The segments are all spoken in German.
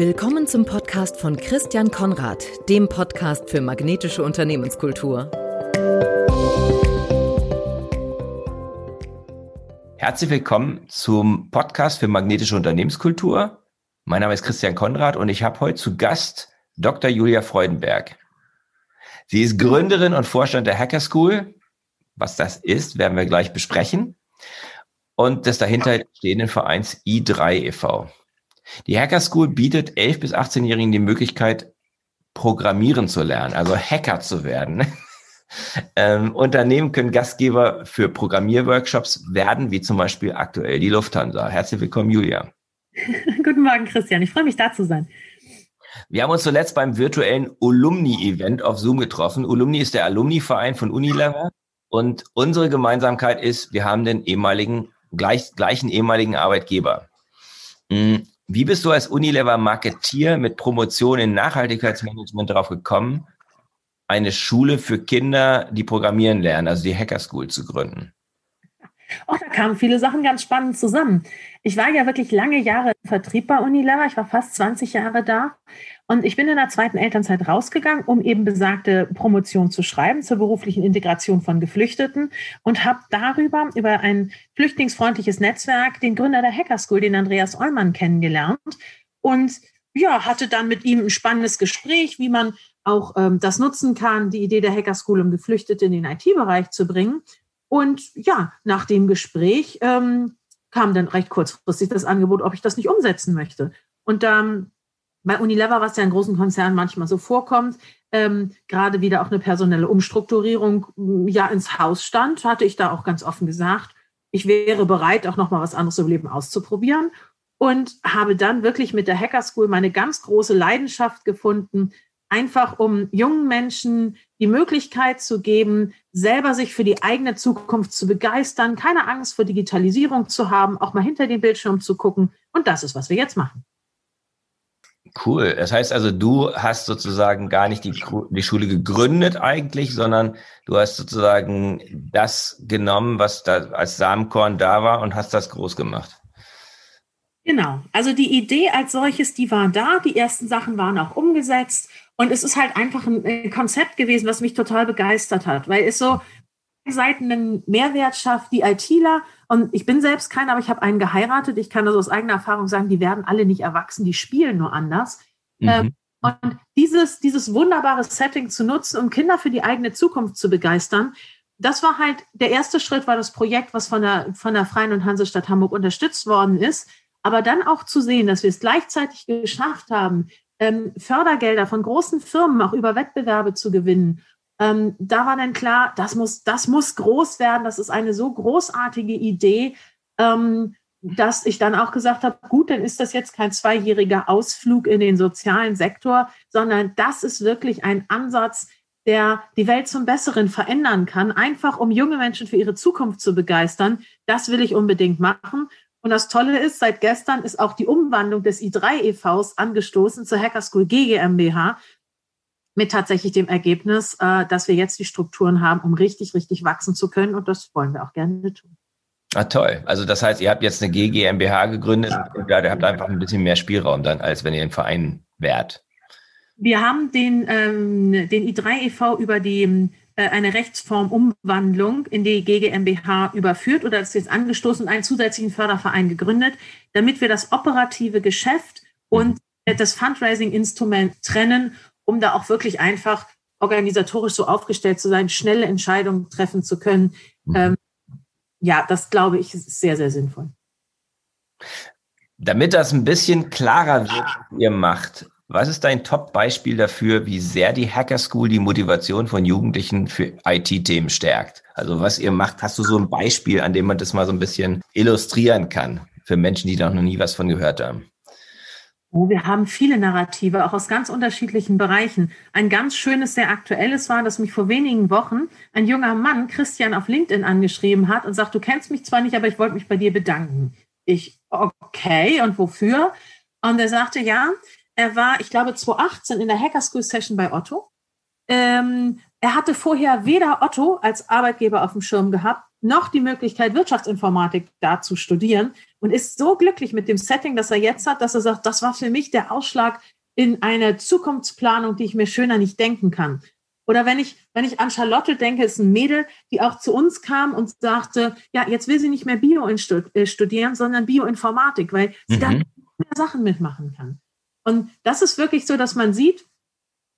Willkommen zum Podcast von Christian Konrad, dem Podcast für magnetische Unternehmenskultur. Herzlich willkommen zum Podcast für magnetische Unternehmenskultur. Mein Name ist Christian Konrad und ich habe heute zu Gast Dr. Julia Freudenberg. Sie ist Gründerin und Vorstand der Hacker School. Was das ist, werden wir gleich besprechen. Und des dahinter stehenden Vereins i3 e.V. Die Hacker School bietet 11- bis 18-Jährigen die Möglichkeit, Programmieren zu lernen, also Hacker zu werden. ähm, Unternehmen können Gastgeber für Programmierworkshops werden, wie zum Beispiel aktuell die Lufthansa. Herzlich willkommen, Julia. Guten Morgen, Christian. Ich freue mich, da zu sein. Wir haben uns zuletzt beim virtuellen Alumni-Event auf Zoom getroffen. Alumni ist der Alumni-Verein von Unilever. Und unsere Gemeinsamkeit ist, wir haben den ehemaligen, gleich, gleichen ehemaligen Arbeitgeber. Wie bist du als Unilever Marketier mit Promotion in Nachhaltigkeitsmanagement darauf gekommen, eine Schule für Kinder, die programmieren lernen, also die Hacker School zu gründen? Oh, da kamen viele Sachen ganz spannend zusammen. Ich war ja wirklich lange Jahre im Vertrieb bei Unilever. Ich war fast 20 Jahre da. Und ich bin in der zweiten Elternzeit rausgegangen, um eben besagte Promotion zu schreiben zur beruflichen Integration von Geflüchteten und habe darüber, über ein flüchtlingsfreundliches Netzwerk, den Gründer der Hacker School, den Andreas Ollmann, kennengelernt. Und ja, hatte dann mit ihm ein spannendes Gespräch, wie man auch ähm, das nutzen kann, die Idee der Hacker School, um Geflüchtete in den IT-Bereich zu bringen. Und ja, nach dem Gespräch ähm, kam dann recht kurzfristig das Angebot, ob ich das nicht umsetzen möchte. Und ähm, bei Unilever, was ja in großen Konzernen manchmal so vorkommt, ähm, gerade wieder auch eine personelle Umstrukturierung ja ins Haus stand, hatte ich da auch ganz offen gesagt, ich wäre bereit, auch nochmal was anderes im Leben auszuprobieren und habe dann wirklich mit der Hacker School meine ganz große Leidenschaft gefunden, einfach um jungen Menschen die Möglichkeit zu geben, selber sich für die eigene Zukunft zu begeistern, keine Angst vor Digitalisierung zu haben, auch mal hinter den Bildschirm zu gucken. Und das ist, was wir jetzt machen. Cool. Das heißt also, du hast sozusagen gar nicht die, die Schule gegründet eigentlich, sondern du hast sozusagen das genommen, was da als Samenkorn da war und hast das groß gemacht. Genau. Also die Idee als solches, die war da. Die ersten Sachen waren auch umgesetzt. Und es ist halt einfach ein Konzept gewesen, was mich total begeistert hat, weil es so Seiten einen Mehrwert schafft, die ITler. Und ich bin selbst keiner, aber ich habe einen geheiratet. Ich kann also aus eigener Erfahrung sagen, die werden alle nicht erwachsen, die spielen nur anders. Mhm. Ähm, und dieses, dieses wunderbare Setting zu nutzen, um Kinder für die eigene Zukunft zu begeistern, das war halt, der erste Schritt war das Projekt, was von der, von der Freien und Hansestadt Hamburg unterstützt worden ist. Aber dann auch zu sehen, dass wir es gleichzeitig geschafft haben, ähm, Fördergelder von großen Firmen auch über Wettbewerbe zu gewinnen. Ähm, da war dann klar, das muss, das muss groß werden. Das ist eine so großartige Idee, ähm, dass ich dann auch gesagt habe, gut, dann ist das jetzt kein zweijähriger Ausflug in den sozialen Sektor, sondern das ist wirklich ein Ansatz, der die Welt zum Besseren verändern kann, einfach um junge Menschen für ihre Zukunft zu begeistern. Das will ich unbedingt machen. Und das Tolle ist, seit gestern ist auch die Umwandlung des i3 EVs angestoßen zur Hacker School GmbH mit tatsächlich dem Ergebnis, äh, dass wir jetzt die Strukturen haben, um richtig, richtig wachsen zu können. Und das wollen wir auch gerne tun. Ah, toll. Also das heißt, ihr habt jetzt eine GmbH gegründet und ja, ihr habt einfach ein bisschen mehr Spielraum dann, als wenn ihr ein Verein wärt. Wir haben den, ähm, den i3 e.V. über die äh, eine Rechtsformumwandlung in die GmbH überführt oder ist jetzt angestoßen und einen zusätzlichen Förderverein gegründet, damit wir das operative Geschäft und mhm. das Fundraising-Instrument trennen, um da auch wirklich einfach organisatorisch so aufgestellt zu sein, schnelle Entscheidungen treffen zu können. Mhm. Ähm, ja, das glaube ich ist sehr, sehr sinnvoll. Damit das ein bisschen klarer wird, was ihr macht, was ist dein Top-Beispiel dafür, wie sehr die Hacker School die Motivation von Jugendlichen für IT-Themen stärkt? Also was ihr macht, hast du so ein Beispiel, an dem man das mal so ein bisschen illustrieren kann für Menschen, die da noch nie was von gehört haben? Oh, wir haben viele Narrative, auch aus ganz unterschiedlichen Bereichen. Ein ganz schönes, sehr aktuelles war, dass mich vor wenigen Wochen ein junger Mann, Christian, auf LinkedIn angeschrieben hat und sagt, du kennst mich zwar nicht, aber ich wollte mich bei dir bedanken. Ich, okay, und wofür? Und er sagte, ja, er war, ich glaube, 2018 in der Hacker School Session bei Otto. Ähm, er hatte vorher weder Otto als Arbeitgeber auf dem Schirm gehabt, noch die Möglichkeit, Wirtschaftsinformatik da zu studieren. Und ist so glücklich mit dem Setting, das er jetzt hat, dass er sagt, das war für mich der Ausschlag in eine Zukunftsplanung, die ich mir schöner nicht denken kann. Oder wenn ich, wenn ich an Charlotte denke, ist ein Mädel, die auch zu uns kam und sagte, ja, jetzt will sie nicht mehr Bio äh, studieren, sondern Bioinformatik, weil sie mhm. da mehr Sachen mitmachen kann. Und das ist wirklich so, dass man sieht,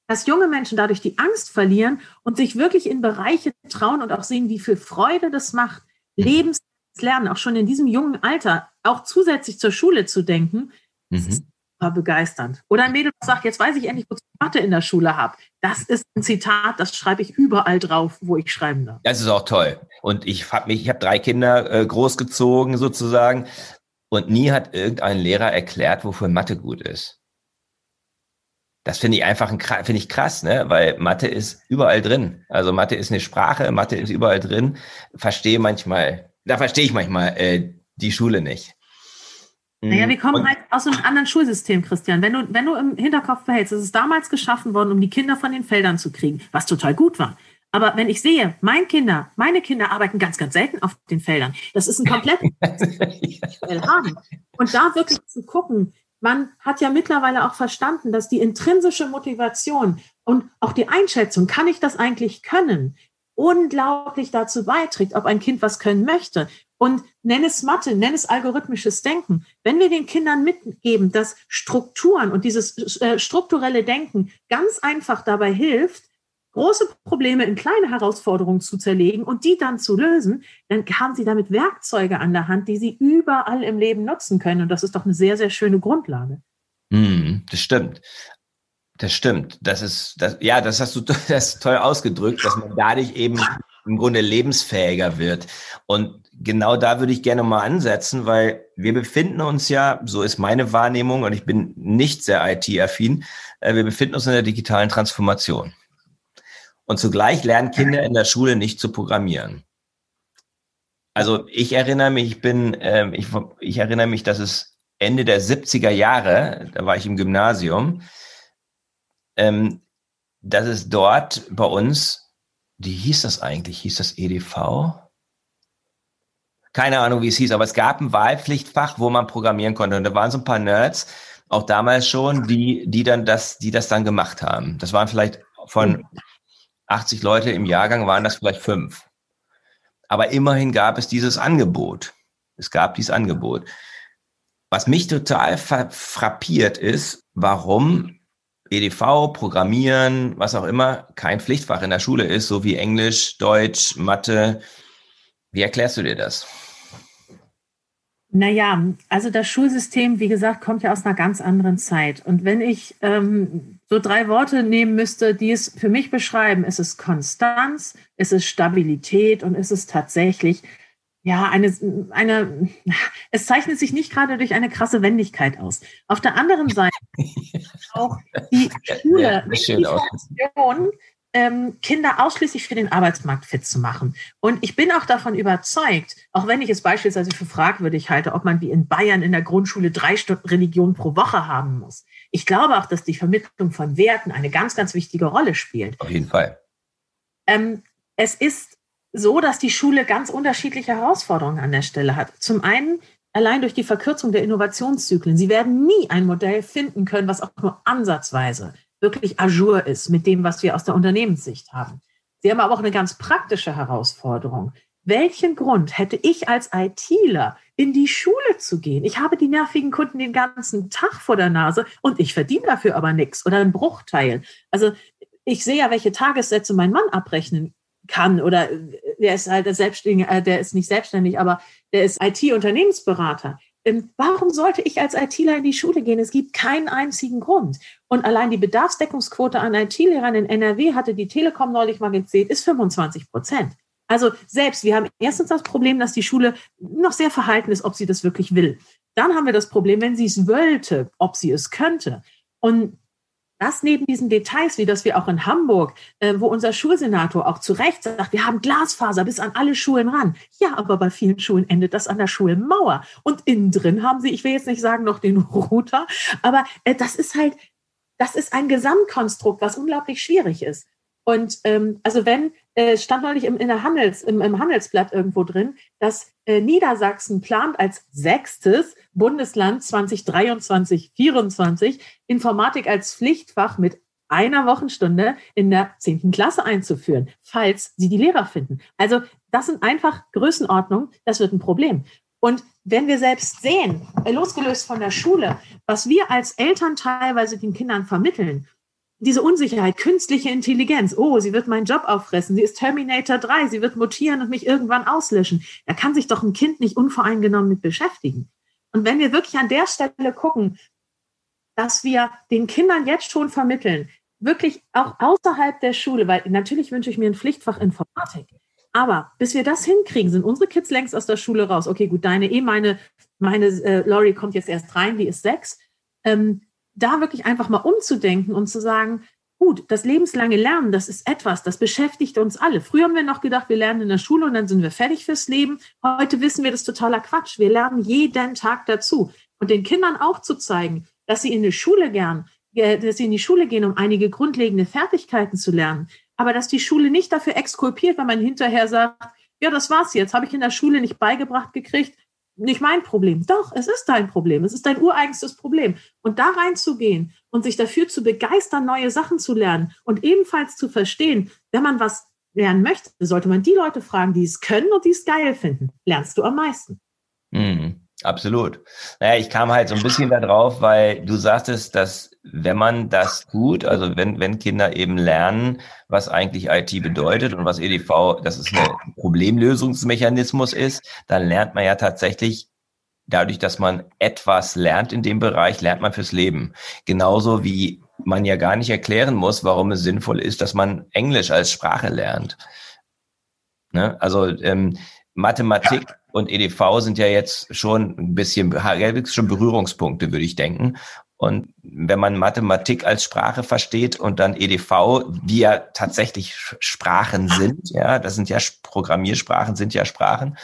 dass junge Menschen dadurch die Angst verlieren und sich wirklich in Bereiche trauen und auch sehen, wie viel Freude das macht, Lebenslernen, auch schon in diesem jungen Alter, auch zusätzlich zur Schule zu denken, mhm. ist begeisternd. Oder ein Mädel sagt, jetzt weiß ich endlich, wozu ich Mathe in der Schule habe. Das ist ein Zitat, das schreibe ich überall drauf, wo ich schreiben darf. Das ist auch toll. Und ich habe mich, ich habe drei Kinder äh, großgezogen sozusagen und nie hat irgendein Lehrer erklärt, wofür Mathe gut ist. Das finde ich einfach ein, finde ich krass, ne? Weil Mathe ist überall drin. Also Mathe ist eine Sprache, Mathe ist überall drin. Verstehe manchmal, da verstehe ich manchmal äh, die Schule nicht. Naja, wir kommen Und, halt aus einem anderen Schulsystem, Christian. Wenn du, wenn du im Hinterkopf behältst, es ist damals geschaffen worden, um die Kinder von den Feldern zu kriegen, was total gut war. Aber wenn ich sehe, mein Kinder, meine Kinder arbeiten ganz, ganz selten auf den Feldern. Das ist ein komplettes haben. Und da wirklich zu gucken, man hat ja mittlerweile auch verstanden, dass die intrinsische Motivation und auch die Einschätzung, kann ich das eigentlich können, unglaublich dazu beiträgt, ob ein Kind was können möchte. Und nenn es Mathe, nenn es algorithmisches Denken. Wenn wir den Kindern mitgeben, dass Strukturen und dieses äh, strukturelle Denken ganz einfach dabei hilft, große Probleme in kleine Herausforderungen zu zerlegen und die dann zu lösen, dann haben sie damit Werkzeuge an der Hand, die sie überall im Leben nutzen können. Und das ist doch eine sehr, sehr schöne Grundlage. Mm, das stimmt. Das stimmt. Das ist, das, ja, das hast du das toll ausgedrückt, dass man dadurch eben im Grunde lebensfähiger wird. Und genau da würde ich gerne mal ansetzen, weil wir befinden uns ja, so ist meine Wahrnehmung, und ich bin nicht sehr IT-affin, äh, wir befinden uns in der digitalen Transformation. Und zugleich lernen Kinder in der Schule nicht zu programmieren. Also ich erinnere mich, ich bin, äh, ich, ich erinnere mich, dass es Ende der 70er Jahre, da war ich im Gymnasium, ähm, dass es dort bei uns, wie hieß das eigentlich? Hieß das EDV? Keine Ahnung, wie es hieß, aber es gab ein Wahlpflichtfach, wo man programmieren konnte. Und da waren so ein paar Nerds, auch damals schon, die, die dann das, die das dann gemacht haben. Das waren vielleicht von 80 Leute im Jahrgang waren das vielleicht fünf. Aber immerhin gab es dieses Angebot. Es gab dieses Angebot. Was mich total frappiert ist, warum EDV, Programmieren, was auch immer, kein Pflichtfach in der Schule ist, so wie Englisch, Deutsch, Mathe. Wie erklärst du dir das? Naja, also das Schulsystem, wie gesagt, kommt ja aus einer ganz anderen Zeit. Und wenn ich ähm, so drei Worte nehmen müsste, die es für mich beschreiben, ist es Konstanz, ist es Stabilität und ist es tatsächlich, ja, eine, eine, es zeichnet sich nicht gerade durch eine krasse Wendigkeit aus. Auf der anderen Seite auch die Schule, ja, die ähm, Kinder ausschließlich für den Arbeitsmarkt fit zu machen. Und ich bin auch davon überzeugt, auch wenn ich es beispielsweise für fragwürdig halte, ob man wie in Bayern in der Grundschule drei Stunden Religion pro Woche haben muss. Ich glaube auch, dass die Vermittlung von Werten eine ganz, ganz wichtige Rolle spielt. Auf jeden Fall. Ähm, es ist so, dass die Schule ganz unterschiedliche Herausforderungen an der Stelle hat. Zum einen allein durch die Verkürzung der Innovationszyklen. Sie werden nie ein Modell finden können, was auch nur ansatzweise wirklich ajour ist mit dem, was wir aus der Unternehmenssicht haben. Sie haben aber auch eine ganz praktische Herausforderung. Welchen Grund hätte ich als ITler, in die Schule zu gehen? Ich habe die nervigen Kunden den ganzen Tag vor der Nase und ich verdiene dafür aber nichts oder einen Bruchteil. Also ich sehe ja, welche Tagessätze mein Mann abrechnen kann oder der ist halt selbstständig, äh, der ist nicht selbstständig, aber der ist IT-Unternehmensberater. Ähm, warum sollte ich als ITler in die Schule gehen? Es gibt keinen einzigen Grund. Und allein die Bedarfsdeckungsquote an IT-Lehrern in NRW hatte die Telekom neulich mal gezählt, ist 25 Prozent. Also selbst, wir haben erstens das Problem, dass die Schule noch sehr verhalten ist, ob sie das wirklich will. Dann haben wir das Problem, wenn sie es wollte, ob sie es könnte. Und das neben diesen Details, wie das wir auch in Hamburg, äh, wo unser Schulsenator auch zu Recht sagt, wir haben Glasfaser bis an alle Schulen ran. Ja, aber bei vielen Schulen endet das an der Schulmauer. Und innen drin haben sie, ich will jetzt nicht sagen noch den Router, aber äh, das ist halt, das ist ein Gesamtkonstrukt, was unglaublich schwierig ist. Und ähm, also wenn, äh, stand neulich im, in der Handels, im, im Handelsblatt irgendwo drin, dass Niedersachsen plant als sechstes Bundesland 2023, 2024 Informatik als Pflichtfach mit einer Wochenstunde in der zehnten Klasse einzuführen, falls sie die Lehrer finden. Also das sind einfach Größenordnungen, das wird ein Problem. Und wenn wir selbst sehen, äh, losgelöst von der Schule, was wir als Eltern teilweise den Kindern vermitteln, diese Unsicherheit, künstliche Intelligenz, oh, sie wird meinen Job auffressen, sie ist Terminator 3, sie wird mutieren und mich irgendwann auslöschen. Da kann sich doch ein Kind nicht unvoreingenommen mit beschäftigen. Und wenn wir wirklich an der Stelle gucken, dass wir den Kindern jetzt schon vermitteln, wirklich auch außerhalb der Schule, weil natürlich wünsche ich mir ein Pflichtfach Informatik. Aber bis wir das hinkriegen, sind unsere Kids längst aus der Schule raus. Okay, gut, deine eh, meine, meine äh, Lori kommt jetzt erst rein, die ist sechs. Ähm, da wirklich einfach mal umzudenken und zu sagen, gut, das lebenslange Lernen, das ist etwas, das beschäftigt uns alle. Früher haben wir noch gedacht, wir lernen in der Schule und dann sind wir fertig fürs Leben. Heute wissen wir, das ist totaler Quatsch. Wir lernen jeden Tag dazu. Und den Kindern auch zu zeigen, dass sie in die Schule gern, äh, dass sie in die Schule gehen, um einige grundlegende Fertigkeiten zu lernen, aber dass die Schule nicht dafür exkulpiert, wenn man hinterher sagt, ja, das war's jetzt, habe ich in der Schule nicht beigebracht gekriegt, nicht mein Problem. Doch, es ist dein Problem. Es ist dein ureigenstes Problem. Und da reinzugehen und sich dafür zu begeistern, neue Sachen zu lernen und ebenfalls zu verstehen, wenn man was lernen möchte, sollte man die Leute fragen, die es können und die es geil finden. Lernst du am meisten. Mhm. Absolut. Naja, ich kam halt so ein bisschen da drauf, weil du sagtest, dass wenn man das tut, also wenn, wenn Kinder eben lernen, was eigentlich IT bedeutet und was EDV, dass es ein Problemlösungsmechanismus ist, dann lernt man ja tatsächlich dadurch, dass man etwas lernt in dem Bereich, lernt man fürs Leben. Genauso wie man ja gar nicht erklären muss, warum es sinnvoll ist, dass man Englisch als Sprache lernt. Ne? Also ähm, Mathematik und EDV sind ja jetzt schon ein bisschen, schon Berührungspunkte, würde ich denken. Und wenn man Mathematik als Sprache versteht und dann EDV, die ja tatsächlich Sprachen sind, ja, das sind ja Programmiersprachen, sind ja Sprachen,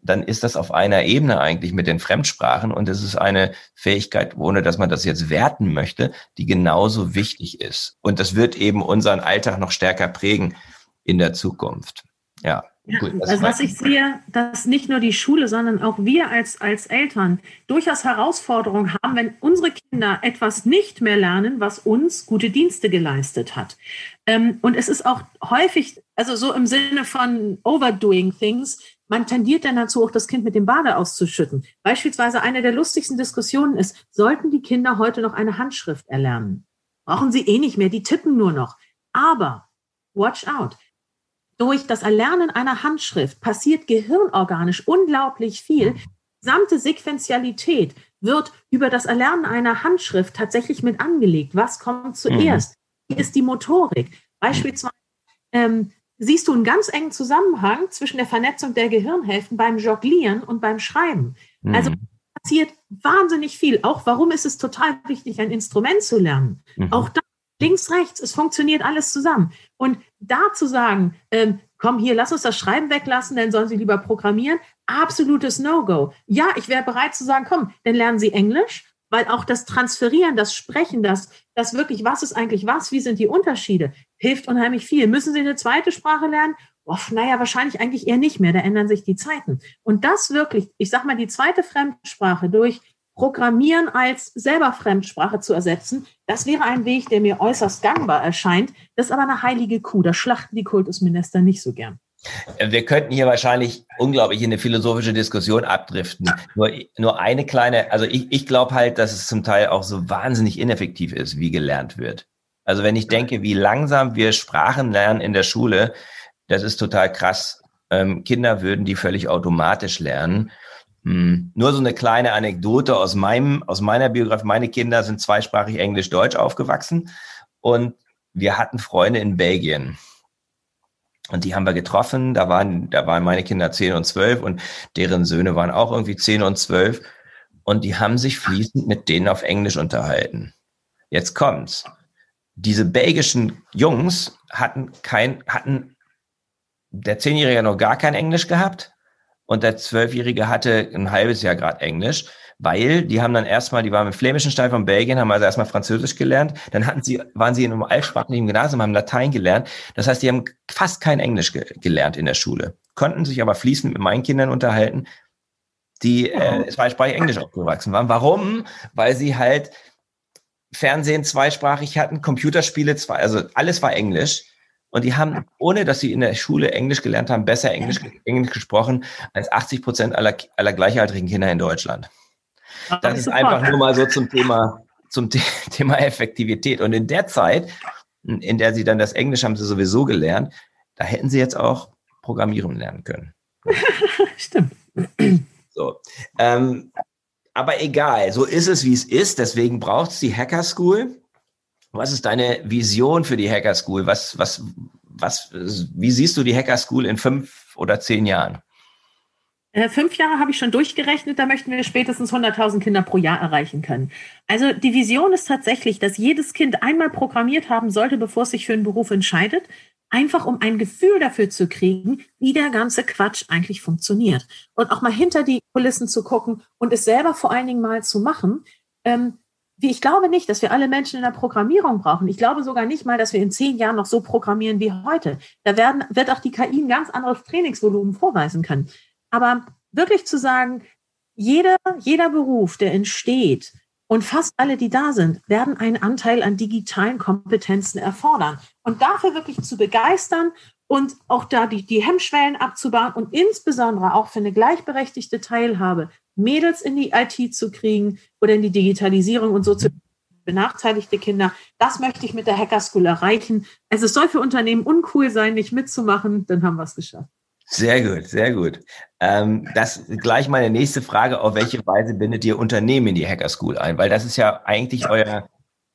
dann ist das auf einer Ebene eigentlich mit den Fremdsprachen und es ist eine Fähigkeit, ohne dass man das jetzt werten möchte, die genauso wichtig ist. Und das wird eben unseren Alltag noch stärker prägen in der Zukunft. Ja. Ja, also was ich sehe, dass nicht nur die Schule, sondern auch wir als, als Eltern durchaus Herausforderungen haben, wenn unsere Kinder etwas nicht mehr lernen, was uns gute Dienste geleistet hat. Ähm, und es ist auch häufig, also so im Sinne von overdoing things, man tendiert dann dazu, auch das Kind mit dem Bade auszuschütten. Beispielsweise eine der lustigsten Diskussionen ist, sollten die Kinder heute noch eine Handschrift erlernen? Brauchen sie eh nicht mehr, die tippen nur noch. Aber, watch out, durch das Erlernen einer Handschrift passiert gehirnorganisch unglaublich viel. Die gesamte Sequenzialität wird über das Erlernen einer Handschrift tatsächlich mit angelegt. Was kommt zuerst? Mhm. Wie ist die Motorik? Beispielsweise ähm, siehst du einen ganz engen Zusammenhang zwischen der Vernetzung der Gehirnhälften beim Jonglieren und beim Schreiben. Also passiert wahnsinnig viel. Auch warum ist es total wichtig, ein Instrument zu lernen? Mhm. Auch da links, rechts, es funktioniert alles zusammen. Und da zu sagen, ähm, komm hier, lass uns das Schreiben weglassen, dann sollen sie lieber programmieren, absolutes No-Go. Ja, ich wäre bereit zu sagen, komm, dann lernen sie Englisch, weil auch das Transferieren, das Sprechen, das, das wirklich, was ist eigentlich was, wie sind die Unterschiede, hilft unheimlich viel. Müssen sie eine zweite Sprache lernen? Oh, naja, wahrscheinlich eigentlich eher nicht mehr, da ändern sich die Zeiten. Und das wirklich, ich sag mal, die zweite Fremdsprache durch Programmieren als selber Fremdsprache zu ersetzen, das wäre ein Weg, der mir äußerst gangbar erscheint. Das ist aber eine heilige Kuh. Da schlachten die Kultusminister nicht so gern. Wir könnten hier wahrscheinlich unglaublich in eine philosophische Diskussion abdriften. Nur, nur eine kleine, also ich, ich glaube halt, dass es zum Teil auch so wahnsinnig ineffektiv ist, wie gelernt wird. Also wenn ich denke, wie langsam wir Sprachen lernen in der Schule, das ist total krass. Ähm, Kinder würden die völlig automatisch lernen. Hm. Nur so eine kleine Anekdote aus meinem, aus meiner Biografie. Meine Kinder sind zweisprachig Englisch-Deutsch aufgewachsen und wir hatten Freunde in Belgien. Und die haben wir getroffen. Da waren, da waren meine Kinder zehn und zwölf und deren Söhne waren auch irgendwie zehn und zwölf. Und die haben sich fließend mit denen auf Englisch unterhalten. Jetzt kommt's. Diese belgischen Jungs hatten kein, hatten der Zehnjährige noch gar kein Englisch gehabt und der Zwölfjährige hatte ein halbes Jahr gerade Englisch, weil die haben dann erstmal, die waren im flämischen Teil von Belgien, haben also erstmal Französisch gelernt, dann hatten sie, waren sie in einem altsprachlichen Gymnasium, haben Latein gelernt. Das heißt, die haben fast kein Englisch ge gelernt in der Schule. konnten sich aber fließend mit meinen Kindern unterhalten, die äh, zweisprachig Englisch aufgewachsen waren. Warum? Weil sie halt Fernsehen zweisprachig hatten, Computerspiele zwei, also alles war Englisch. Und die haben, ohne dass sie in der Schule Englisch gelernt haben, besser Englisch, Englisch gesprochen als 80 Prozent aller, aller gleichaltrigen Kinder in Deutschland. Das ist einfach nur mal so zum Thema, zum Thema Effektivität. Und in der Zeit, in der sie dann das Englisch haben sie sowieso gelernt, da hätten sie jetzt auch Programmieren lernen können. Stimmt. So. Ähm, aber egal, so ist es, wie es ist. Deswegen braucht es die Hacker School. Was ist deine Vision für die Hacker School? Was, was, was, wie siehst du die Hacker School in fünf oder zehn Jahren? Äh, fünf Jahre habe ich schon durchgerechnet, da möchten wir spätestens 100.000 Kinder pro Jahr erreichen können. Also die Vision ist tatsächlich, dass jedes Kind einmal programmiert haben sollte, bevor es sich für einen Beruf entscheidet, einfach um ein Gefühl dafür zu kriegen, wie der ganze Quatsch eigentlich funktioniert. Und auch mal hinter die Kulissen zu gucken und es selber vor allen Dingen mal zu machen. Ähm, ich glaube nicht, dass wir alle Menschen in der Programmierung brauchen. Ich glaube sogar nicht mal, dass wir in zehn Jahren noch so programmieren wie heute. Da werden, wird auch die KI ein ganz anderes Trainingsvolumen vorweisen können. Aber wirklich zu sagen, jeder, jeder Beruf, der entsteht, und fast alle, die da sind, werden einen Anteil an digitalen Kompetenzen erfordern. Und dafür wirklich zu begeistern und auch da die, die Hemmschwellen abzubauen und insbesondere auch für eine gleichberechtigte Teilhabe Mädels in die IT zu kriegen oder in die Digitalisierung und so zu benachteiligte Kinder. Das möchte ich mit der Hacker School erreichen. Also es soll für Unternehmen uncool sein, nicht mitzumachen, dann haben wir es geschafft. Sehr gut, sehr gut. Ähm, das gleich meine nächste Frage, auf welche Weise bindet ihr Unternehmen in die Hacker School ein? Weil das ist ja eigentlich euer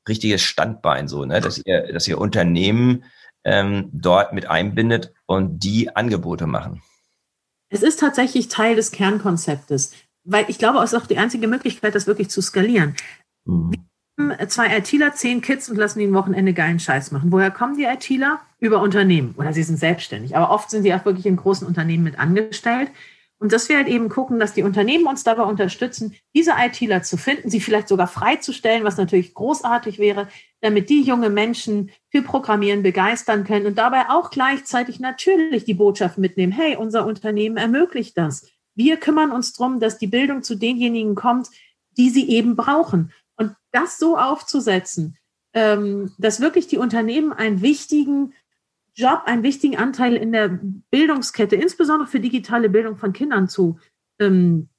richtiges Standbein so, ne? dass ihr, dass ihr Unternehmen ähm, dort mit einbindet und die Angebote machen. Es ist tatsächlich Teil des Kernkonzeptes weil ich glaube, es ist auch die einzige Möglichkeit, das wirklich zu skalieren. Mhm. Wir haben zwei ITler, zehn Kids und lassen die ein Wochenende geilen Scheiß machen. Woher kommen die ITler? Über Unternehmen oder sie sind selbstständig. Aber oft sind sie auch wirklich in großen Unternehmen mit angestellt. Und dass wir halt eben gucken, dass die Unternehmen uns dabei unterstützen, diese ITler zu finden, sie vielleicht sogar freizustellen, was natürlich großartig wäre, damit die junge Menschen für Programmieren begeistern können und dabei auch gleichzeitig natürlich die Botschaft mitnehmen, hey, unser Unternehmen ermöglicht das. Wir kümmern uns darum, dass die Bildung zu denjenigen kommt, die sie eben brauchen. Und das so aufzusetzen, ähm, dass wirklich die Unternehmen einen wichtigen Job, einen wichtigen Anteil in der Bildungskette, insbesondere für digitale Bildung von Kindern zu ähm,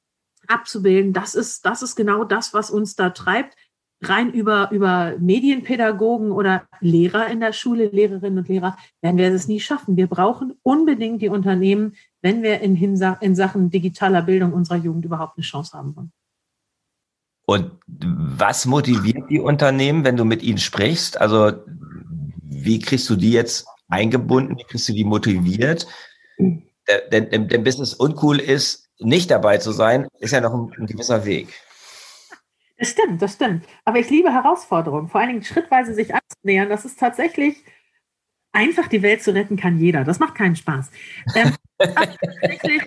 abzubilden, das ist, das ist genau das, was uns da treibt. Rein über, über Medienpädagogen oder Lehrer in der Schule, Lehrerinnen und Lehrer, werden wir es nie schaffen. Wir brauchen unbedingt die Unternehmen, wenn wir in, in Sachen digitaler Bildung unserer Jugend überhaupt eine Chance haben wollen. Und was motiviert die Unternehmen, wenn du mit ihnen sprichst? Also wie kriegst du die jetzt eingebunden? Wie kriegst du die motiviert? Denn, denn, denn bis es uncool ist, nicht dabei zu sein, ist ja noch ein, ein gewisser Weg. Das stimmt, das stimmt. Aber ich liebe Herausforderungen, vor allen Dingen schrittweise sich anzunähern. Das ist tatsächlich einfach die Welt zu retten kann jeder. Das macht keinen Spaß. Ähm, tatsächlich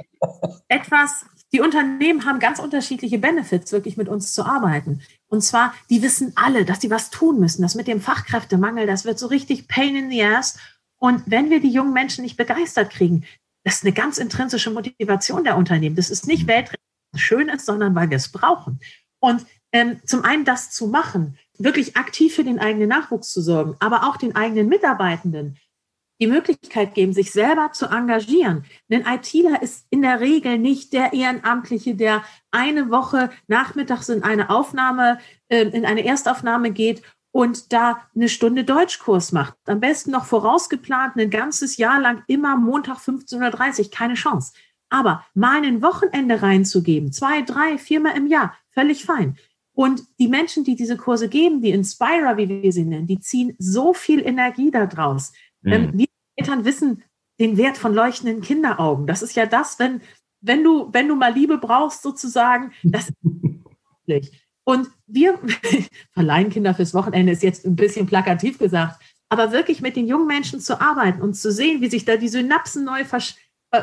etwas, die Unternehmen haben ganz unterschiedliche Benefits, wirklich mit uns zu arbeiten. Und zwar, die wissen alle, dass sie was tun müssen. Das mit dem Fachkräftemangel, das wird so richtig pain in the ass. Und wenn wir die jungen Menschen nicht begeistert kriegen, das ist eine ganz intrinsische Motivation der Unternehmen. Das ist nicht Weltrecht, schön ist, sondern weil wir es brauchen. Und ähm, zum einen das zu machen, wirklich aktiv für den eigenen Nachwuchs zu sorgen, aber auch den eigenen Mitarbeitenden die Möglichkeit geben, sich selber zu engagieren. Denn ITler ist in der Regel nicht der Ehrenamtliche, der eine Woche nachmittags in eine Aufnahme, äh, in eine Erstaufnahme geht und da eine Stunde Deutschkurs macht. Am besten noch vorausgeplant, ein ganzes Jahr lang immer Montag 15.30 Uhr, keine Chance. Aber mal ein Wochenende reinzugeben, zwei, drei, viermal im Jahr, völlig fein. Und die Menschen, die diese Kurse geben, die Inspirer, wie wir sie nennen, die ziehen so viel Energie daraus. Mhm. wir Eltern wissen den Wert von leuchtenden Kinderaugen. Das ist ja das, wenn, wenn du, wenn du mal Liebe brauchst, sozusagen, das ist Und wir verleihen Kinder fürs Wochenende, ist jetzt ein bisschen plakativ gesagt, aber wirklich mit den jungen Menschen zu arbeiten und zu sehen, wie sich da die Synapsen neu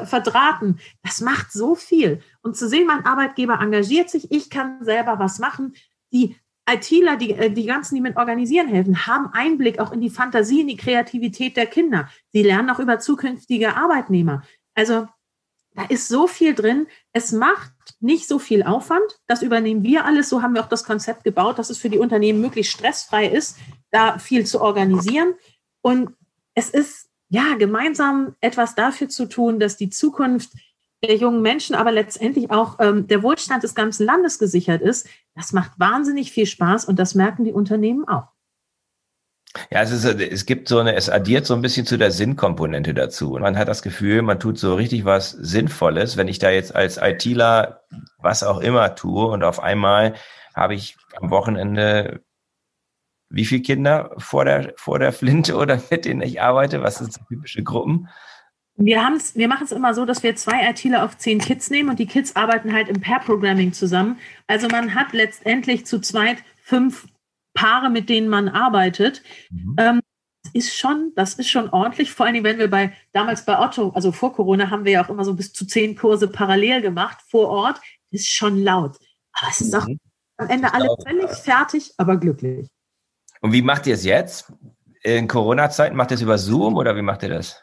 verdrahten, das macht so viel. Und zu sehen, mein Arbeitgeber engagiert sich, ich kann selber was machen. Die ITler, die, äh, die ganzen, die mit Organisieren helfen, haben Einblick auch in die Fantasie, in die Kreativität der Kinder. Sie lernen auch über zukünftige Arbeitnehmer. Also Da ist so viel drin. Es macht nicht so viel Aufwand. Das übernehmen wir alles. So haben wir auch das Konzept gebaut, dass es für die Unternehmen möglichst stressfrei ist, da viel zu organisieren. Und es ist ja gemeinsam etwas dafür zu tun, dass die Zukunft der jungen Menschen, aber letztendlich auch ähm, der Wohlstand des ganzen Landes gesichert ist. Das macht wahnsinnig viel Spaß und das merken die Unternehmen auch. Ja, es, ist, es gibt so eine, es addiert so ein bisschen zu der Sinnkomponente dazu. Man hat das Gefühl, man tut so richtig was Sinnvolles, wenn ich da jetzt als ITler was auch immer tue und auf einmal habe ich am Wochenende wie viele Kinder vor der, vor der Flinte oder mit denen ich arbeite? Was sind so typische Gruppen? Wir, haben's, wir machen es immer so, dass wir zwei ITler auf zehn Kids nehmen und die Kids arbeiten halt im Pair-Programming zusammen. Also man hat letztendlich zu zweit fünf Paare, mit denen man arbeitet. Mhm. Ähm, ist schon, das ist schon ordentlich. Vor allem, wenn wir bei damals bei Otto, also vor Corona, haben wir ja auch immer so bis zu zehn Kurse parallel gemacht vor Ort. Ist schon laut. Aber es ist auch mhm. am Ende alle völlig fertig, aber glücklich. Und wie macht ihr es jetzt? In Corona-Zeiten macht ihr es über Zoom oder wie macht ihr das?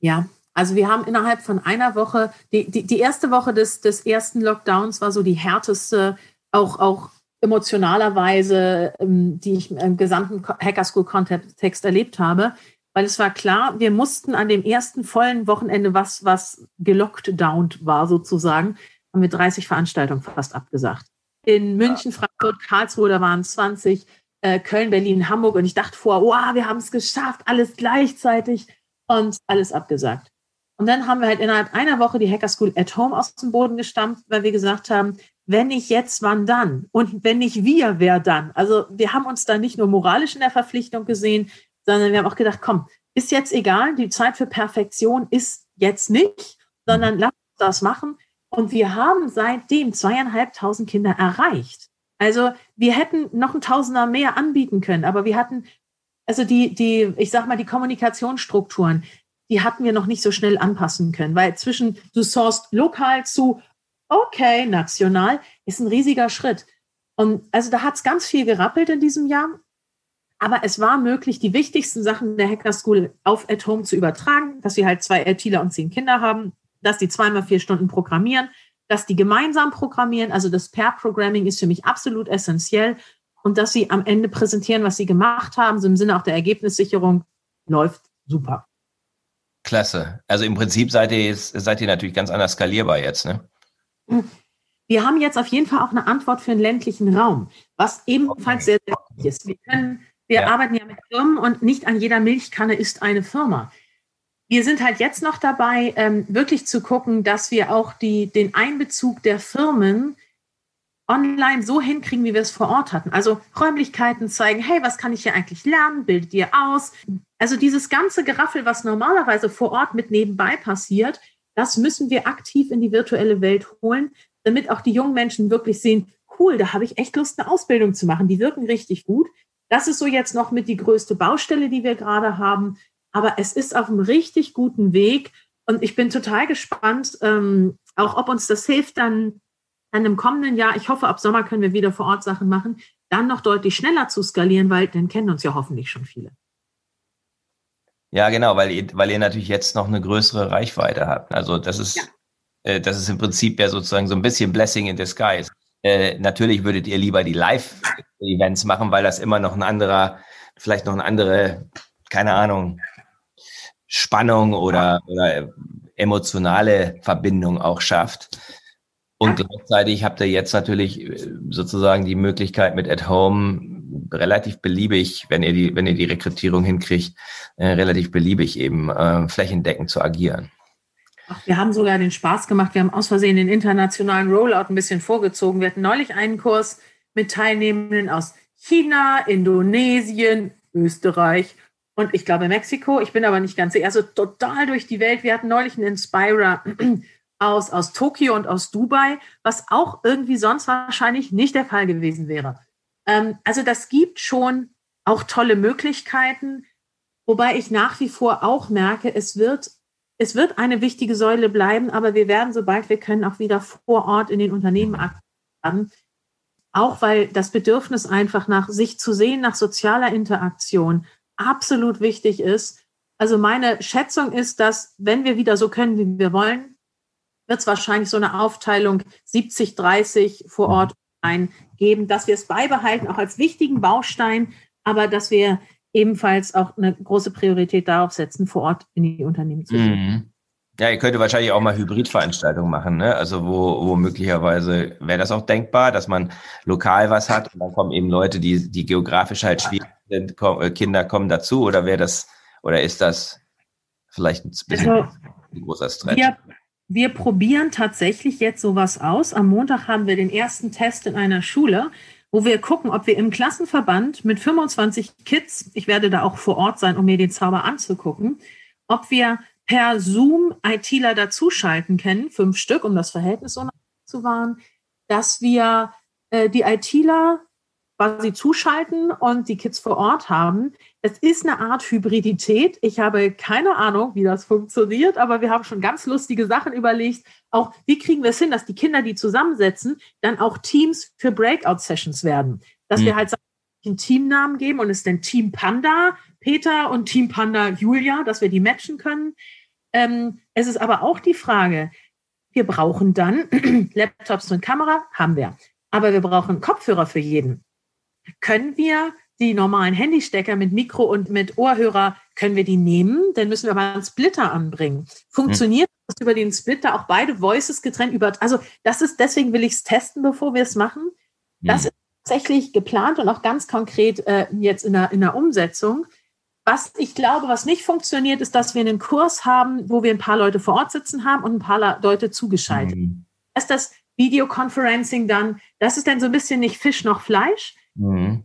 Ja, also wir haben innerhalb von einer Woche, die, die, die erste Woche des, des ersten Lockdowns war so die härteste, auch, auch emotionalerweise, ähm, die ich im gesamten Hacker School Kontext erlebt habe, weil es war klar, wir mussten an dem ersten vollen Wochenende, was, was gelockdownt war sozusagen, haben wir 30 Veranstaltungen fast abgesagt. In München, Frankfurt, Karlsruhe, da waren 20, äh, Köln, Berlin, Hamburg und ich dachte vor, wow, wir haben es geschafft, alles gleichzeitig und alles abgesagt. Und dann haben wir halt innerhalb einer Woche die Hacker School at Home aus dem Boden gestampft, weil wir gesagt haben, wenn nicht jetzt, wann dann? Und wenn nicht wir, wer dann? Also wir haben uns da nicht nur moralisch in der Verpflichtung gesehen, sondern wir haben auch gedacht, komm, ist jetzt egal, die Zeit für Perfektion ist jetzt nicht, sondern lass uns das machen. Und wir haben seitdem zweieinhalbtausend Kinder erreicht. Also wir hätten noch ein Tausender mehr anbieten können, aber wir hatten, also die, die, ich sag mal, die Kommunikationsstrukturen, die hatten wir noch nicht so schnell anpassen können, weil zwischen du sourcest lokal zu okay, national, ist ein riesiger Schritt. Und also da hat es ganz viel gerappelt in diesem Jahr. Aber es war möglich, die wichtigsten Sachen der Hacker School auf at home zu übertragen, dass wir halt zwei LTler und zehn Kinder haben, dass die zweimal vier Stunden programmieren, dass die gemeinsam programmieren. Also das Pair-Programming ist für mich absolut essentiell und dass sie am Ende präsentieren, was sie gemacht haben, so im Sinne auch der Ergebnissicherung, läuft super. Klasse. Also im Prinzip seid ihr jetzt, seid ihr natürlich ganz anders skalierbar jetzt, ne? Wir haben jetzt auf jeden Fall auch eine Antwort für den ländlichen Raum, was ebenfalls okay. sehr, sehr wichtig ist. Wir, können, wir ja. arbeiten ja mit Firmen und nicht an jeder Milchkanne ist eine Firma. Wir sind halt jetzt noch dabei, ähm, wirklich zu gucken, dass wir auch die, den Einbezug der Firmen online so hinkriegen, wie wir es vor Ort hatten. Also Räumlichkeiten zeigen, hey, was kann ich hier eigentlich lernen? Bildet ihr aus? Also dieses ganze Geraffel, was normalerweise vor Ort mit nebenbei passiert, das müssen wir aktiv in die virtuelle Welt holen, damit auch die jungen Menschen wirklich sehen, cool, da habe ich echt Lust, eine Ausbildung zu machen. Die wirken richtig gut. Das ist so jetzt noch mit die größte Baustelle, die wir gerade haben. Aber es ist auf einem richtig guten Weg. Und ich bin total gespannt, ähm, auch ob uns das hilft, dann, dann im kommenden Jahr, ich hoffe, ab Sommer können wir wieder vor Ort Sachen machen, dann noch deutlich schneller zu skalieren, weil dann kennen uns ja hoffentlich schon viele. Ja, genau, weil ihr, weil ihr natürlich jetzt noch eine größere Reichweite habt. Also das ist, ja. äh, das ist im Prinzip ja sozusagen so ein bisschen Blessing in disguise. Äh, natürlich würdet ihr lieber die Live-Events machen, weil das immer noch ein anderer, vielleicht noch eine andere, keine Ahnung, Spannung oder, oder emotionale Verbindung auch schafft. Und gleichzeitig habt ihr jetzt natürlich äh, sozusagen die Möglichkeit mit at home relativ beliebig, wenn ihr die, wenn ihr die Rekrutierung hinkriegt, äh, relativ beliebig eben äh, flächendeckend zu agieren. Ach, wir haben sogar den Spaß gemacht. Wir haben aus Versehen den internationalen Rollout ein bisschen vorgezogen. Wir hatten neulich einen Kurs mit Teilnehmenden aus China, Indonesien, Österreich und ich glaube Mexiko. Ich bin aber nicht ganz sicher. Also total durch die Welt. Wir hatten neulich einen Inspirer aus, aus Tokio und aus Dubai, was auch irgendwie sonst wahrscheinlich nicht der Fall gewesen wäre. Ähm, also das gibt schon auch tolle Möglichkeiten, wobei ich nach wie vor auch merke, es wird, es wird eine wichtige Säule bleiben, aber wir werden, sobald wir können, auch wieder vor Ort in den Unternehmen aktiv werden. Auch weil das Bedürfnis einfach nach sich zu sehen, nach sozialer Interaktion absolut wichtig ist. Also meine Schätzung ist, dass wenn wir wieder so können, wie wir wollen, wird es wahrscheinlich so eine Aufteilung 70, 30 vor mhm. Ort eingeben, dass wir es beibehalten, auch als wichtigen Baustein, aber dass wir ebenfalls auch eine große Priorität darauf setzen, vor Ort in die Unternehmen zu gehen. Ja, ihr könnte wahrscheinlich auch mal Hybridveranstaltungen machen, ne? Also wo, wo möglicherweise wäre das auch denkbar, dass man lokal was hat und dann kommen eben Leute, die, die geografisch halt schwierig sind, kommen, äh, Kinder kommen dazu oder wäre das, oder ist das vielleicht ein bisschen also, ein großer Stretch? Wir, wir probieren tatsächlich jetzt sowas aus. Am Montag haben wir den ersten Test in einer Schule, wo wir gucken, ob wir im Klassenverband mit 25 Kids, ich werde da auch vor Ort sein, um mir den Zauber anzugucken, ob wir per Zoom ITler dazuschalten können, fünf Stück, um das Verhältnis so zu wahren, dass wir äh, die ITler quasi zuschalten und die Kids vor Ort haben. Es ist eine Art Hybridität. Ich habe keine Ahnung, wie das funktioniert, aber wir haben schon ganz lustige Sachen überlegt. Auch wie kriegen wir es hin, dass die Kinder, die zusammensetzen, dann auch Teams für Breakout-Sessions werden. Dass mhm. wir halt einen Teamnamen geben und es ist dann Team Panda Peter und Team Panda Julia, dass wir die matchen können. Ähm, es ist aber auch die Frage, wir brauchen dann Laptops und Kamera, haben wir. Aber wir brauchen Kopfhörer für jeden. Können wir die normalen Handystecker mit Mikro und mit Ohrhörer, können wir die nehmen? Dann müssen wir aber einen Splitter anbringen. Funktioniert hm. das über den Splitter auch beide Voices getrennt über, also das ist, deswegen will ich es testen, bevor wir es machen. Das hm. ist tatsächlich geplant und auch ganz konkret äh, jetzt in der, in der Umsetzung. Was ich glaube, was nicht funktioniert, ist, dass wir einen Kurs haben, wo wir ein paar Leute vor Ort sitzen haben und ein paar Leute zugeschaltet. Mhm. Das ist das Videoconferencing dann, das ist dann so ein bisschen nicht Fisch noch Fleisch. Mhm.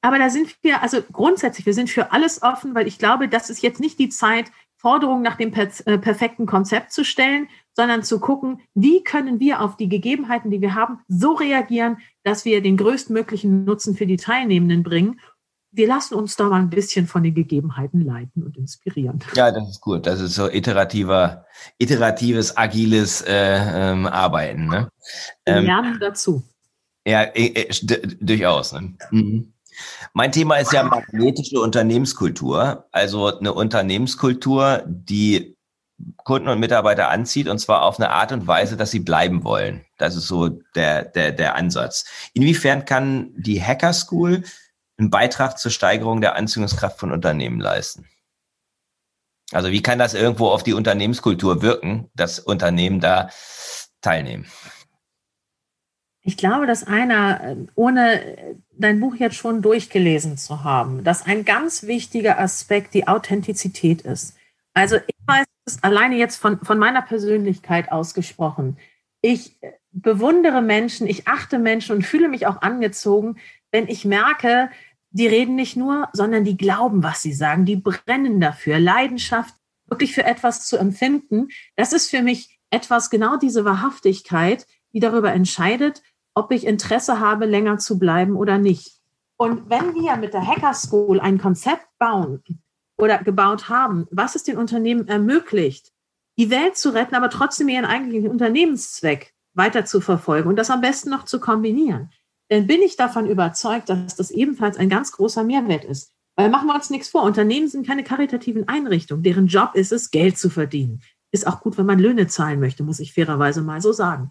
Aber da sind wir, also grundsätzlich, wir sind für alles offen, weil ich glaube, das ist jetzt nicht die Zeit, Forderungen nach dem per äh, perfekten Konzept zu stellen, sondern zu gucken, wie können wir auf die Gegebenheiten, die wir haben, so reagieren, dass wir den größtmöglichen Nutzen für die Teilnehmenden bringen wir lassen uns da mal ein bisschen von den Gegebenheiten leiten und inspirieren. Ja, das ist gut. Das ist so iterativer, iteratives, agiles äh, ähm, Arbeiten. Ne? Ähm, Lernen dazu. Ja, äh, äh, durchaus. Ne? Mhm. Mein Thema ist ja magnetische Unternehmenskultur. Also eine Unternehmenskultur, die Kunden und Mitarbeiter anzieht und zwar auf eine Art und Weise, dass sie bleiben wollen. Das ist so der, der, der Ansatz. Inwiefern kann die Hacker School einen Beitrag zur Steigerung der Anziehungskraft von Unternehmen leisten? Also wie kann das irgendwo auf die Unternehmenskultur wirken, dass Unternehmen da teilnehmen? Ich glaube, dass einer, ohne dein Buch jetzt schon durchgelesen zu haben, dass ein ganz wichtiger Aspekt die Authentizität ist. Also ich weiß es alleine jetzt von, von meiner Persönlichkeit ausgesprochen. Ich bewundere Menschen, ich achte Menschen und fühle mich auch angezogen, wenn ich merke, die reden nicht nur, sondern die glauben, was sie sagen, die brennen dafür, Leidenschaft wirklich für etwas zu empfinden. Das ist für mich etwas, genau diese Wahrhaftigkeit, die darüber entscheidet, ob ich Interesse habe, länger zu bleiben oder nicht. Und wenn wir mit der Hacker School ein Konzept bauen oder gebaut haben, was es den Unternehmen ermöglicht, die Welt zu retten, aber trotzdem ihren eigentlichen Unternehmenszweck weiter zu verfolgen und das am besten noch zu kombinieren, dann bin ich davon überzeugt, dass das ebenfalls ein ganz großer Mehrwert ist. Weil machen wir uns nichts vor, Unternehmen sind keine karitativen Einrichtungen, deren Job ist es, Geld zu verdienen. Ist auch gut, wenn man Löhne zahlen möchte, muss ich fairerweise mal so sagen.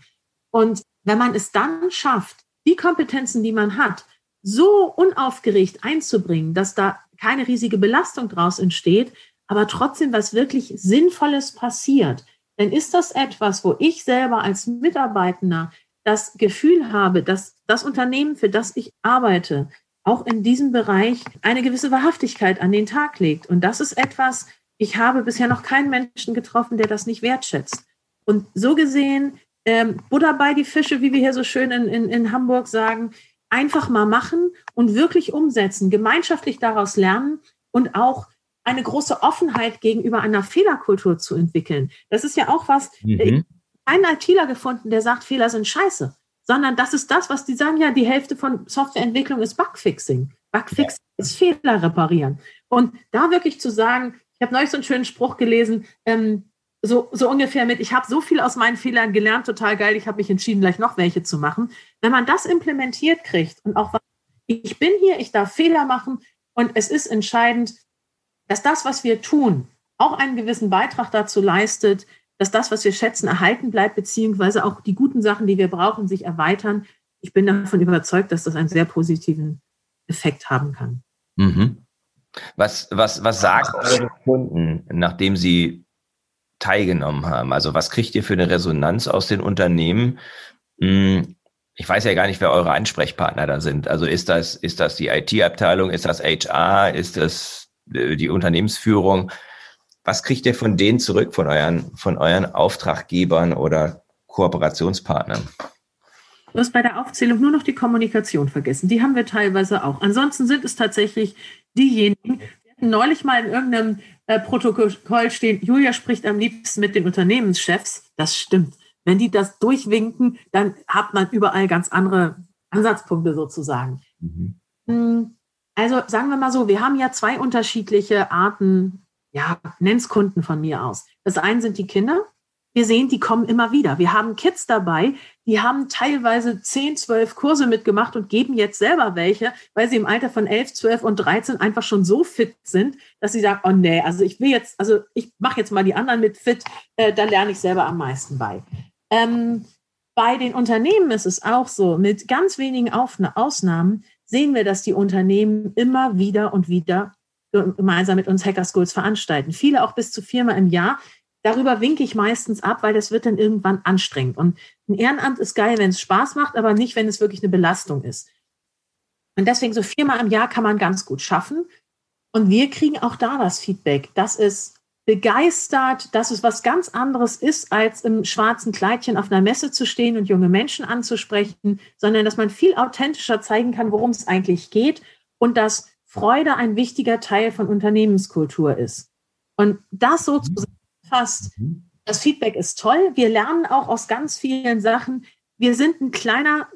Und wenn man es dann schafft, die Kompetenzen, die man hat, so unaufgeregt einzubringen, dass da keine riesige Belastung draus entsteht, aber trotzdem was wirklich Sinnvolles passiert, dann ist das etwas, wo ich selber als Mitarbeitender das Gefühl habe, dass das Unternehmen, für das ich arbeite, auch in diesem Bereich eine gewisse Wahrhaftigkeit an den Tag legt. Und das ist etwas, ich habe bisher noch keinen Menschen getroffen, der das nicht wertschätzt. Und so gesehen, ähm, Buddha bei die Fische, wie wir hier so schön in, in, in Hamburg sagen, einfach mal machen und wirklich umsetzen, gemeinschaftlich daraus lernen und auch eine große Offenheit gegenüber einer Fehlerkultur zu entwickeln. Das ist ja auch was, mhm keinen ITler gefunden, der sagt, Fehler sind scheiße, sondern das ist das, was die sagen, ja, die Hälfte von Softwareentwicklung ist Bugfixing. Bugfixing ja. ist Fehler reparieren. Und da wirklich zu sagen, ich habe neulich so einen schönen Spruch gelesen, ähm, so, so ungefähr mit, ich habe so viel aus meinen Fehlern gelernt, total geil, ich habe mich entschieden, gleich noch welche zu machen. Wenn man das implementiert kriegt und auch, ich bin hier, ich darf Fehler machen und es ist entscheidend, dass das, was wir tun, auch einen gewissen Beitrag dazu leistet, dass das, was wir schätzen, erhalten bleibt, beziehungsweise auch die guten Sachen, die wir brauchen, sich erweitern. Ich bin davon überzeugt, dass das einen sehr positiven Effekt haben kann. Mhm. Was, was, was sagt eure Kunden, nachdem sie teilgenommen haben? Also was kriegt ihr für eine Resonanz aus den Unternehmen? Hm, ich weiß ja gar nicht, wer eure Ansprechpartner da sind. Also ist das, ist das die IT-Abteilung, ist das HR, ist das äh, die Unternehmensführung? Was kriegt ihr von denen zurück, von euren, von euren Auftraggebern oder Kooperationspartnern? Du hast bei der Aufzählung nur noch die Kommunikation vergessen. Die haben wir teilweise auch. Ansonsten sind es tatsächlich diejenigen, wir hatten neulich mal in irgendeinem äh, Protokoll stehen, Julia spricht am liebsten mit den Unternehmenschefs. Das stimmt. Wenn die das durchwinken, dann hat man überall ganz andere Ansatzpunkte sozusagen. Mhm. Hm, also sagen wir mal so, wir haben ja zwei unterschiedliche Arten ja, nenn's Kunden von mir aus. Das eine sind die Kinder. Wir sehen, die kommen immer wieder. Wir haben Kids dabei, die haben teilweise 10, 12 Kurse mitgemacht und geben jetzt selber welche, weil sie im Alter von 11, 12 und 13 einfach schon so fit sind, dass sie sagen, oh nee, also ich will jetzt, also ich mache jetzt mal die anderen mit fit, äh, da lerne ich selber am meisten bei. Ähm, bei den Unternehmen ist es auch so, mit ganz wenigen Ausnahmen sehen wir, dass die Unternehmen immer wieder und wieder gemeinsam mit uns Hacker Schools veranstalten. Viele auch bis zu viermal im Jahr. Darüber winke ich meistens ab, weil das wird dann irgendwann anstrengend. Und ein Ehrenamt ist geil, wenn es Spaß macht, aber nicht, wenn es wirklich eine Belastung ist. Und deswegen so viermal im Jahr kann man ganz gut schaffen. Und wir kriegen auch da das Feedback, dass es begeistert, dass es was ganz anderes ist, als im schwarzen Kleidchen auf einer Messe zu stehen und junge Menschen anzusprechen, sondern dass man viel authentischer zeigen kann, worum es eigentlich geht und dass Freude ein wichtiger Teil von Unternehmenskultur ist. Und das so mhm. zusammenfasst, mhm. das Feedback ist toll. Wir lernen auch aus ganz vielen Sachen. Wir sind ein kleiner,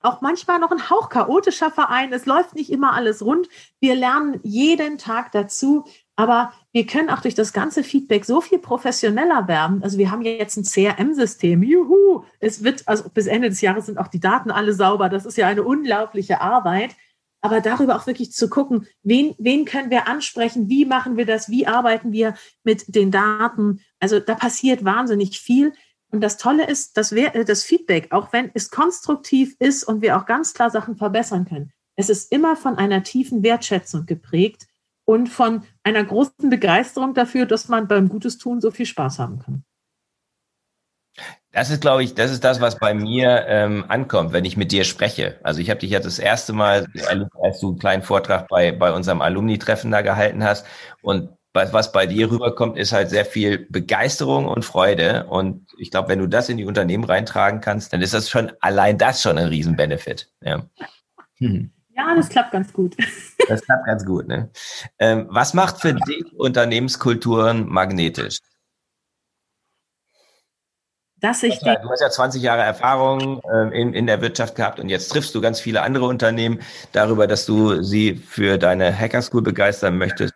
auch manchmal noch ein Hauch chaotischer Verein. Es läuft nicht immer alles rund. Wir lernen jeden Tag dazu. Aber wir können auch durch das ganze Feedback so viel professioneller werden. Also wir haben ja jetzt ein CRM-System. Juhu! Es wird, also bis Ende des Jahres sind auch die Daten alle sauber. Das ist ja eine unglaubliche Arbeit aber darüber auch wirklich zu gucken, wen, wen können wir ansprechen, wie machen wir das, wie arbeiten wir mit den Daten. Also da passiert wahnsinnig viel. Und das Tolle ist, dass wir, äh, das Feedback, auch wenn es konstruktiv ist und wir auch ganz klar Sachen verbessern können, es ist immer von einer tiefen Wertschätzung geprägt und von einer großen Begeisterung dafür, dass man beim Gutes tun so viel Spaß haben kann. Das ist, glaube ich, das ist das, was bei mir ähm, ankommt, wenn ich mit dir spreche. Also ich habe dich ja das erste Mal, als du einen kleinen Vortrag bei, bei unserem Alumni-Treffen da gehalten hast. Und was bei dir rüberkommt, ist halt sehr viel Begeisterung und Freude. Und ich glaube, wenn du das in die Unternehmen reintragen kannst, dann ist das schon allein das schon ein Riesenbenefit. Ja. Hm. Ja, das klappt ganz gut. Das klappt ganz gut. Ne? Ähm, was macht für dich Unternehmenskulturen magnetisch? Dass ich du hast ja 20 Jahre Erfahrung äh, in, in der Wirtschaft gehabt und jetzt triffst du ganz viele andere Unternehmen darüber, dass du sie für deine Hacker School begeistern möchtest.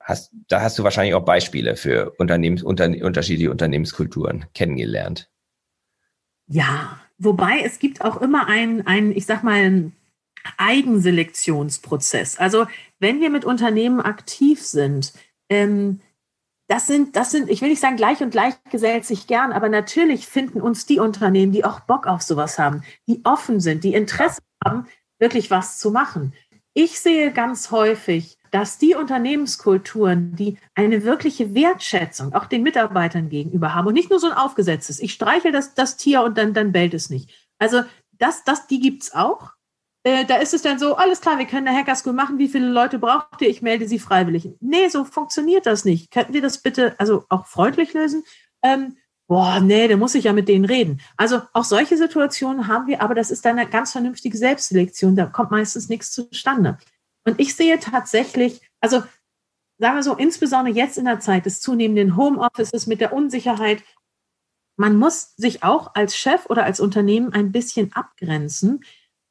Hast, da hast du wahrscheinlich auch Beispiele für Unternehmens, unter, unterschiedliche Unternehmenskulturen kennengelernt. Ja, wobei es gibt auch immer einen, einen ich sag mal, einen Eigenselektionsprozess. Also wenn wir mit Unternehmen aktiv sind, ähm, das sind, das sind, ich will nicht sagen, gleich und gleich gesellt sich gern, aber natürlich finden uns die Unternehmen, die auch Bock auf sowas haben, die offen sind, die Interesse haben, wirklich was zu machen. Ich sehe ganz häufig, dass die Unternehmenskulturen, die eine wirkliche Wertschätzung auch den Mitarbeitern gegenüber haben und nicht nur so ein aufgesetztes, ich streichel das, das Tier und dann, dann bellt es nicht. Also das, das, die gibt's auch. Äh, da ist es dann so, alles klar, wir können eine Hacker School machen, wie viele Leute braucht ihr? Ich melde sie freiwillig. Nee, so funktioniert das nicht. Könnten wir das bitte also auch freundlich lösen? Ähm, boah, nee, da muss ich ja mit denen reden. Also auch solche Situationen haben wir, aber das ist dann eine ganz vernünftige Selbstselektion. Da kommt meistens nichts zustande. Und ich sehe tatsächlich, also sagen wir so, insbesondere jetzt in der Zeit des zunehmenden Homeoffices mit der Unsicherheit, man muss sich auch als Chef oder als Unternehmen ein bisschen abgrenzen.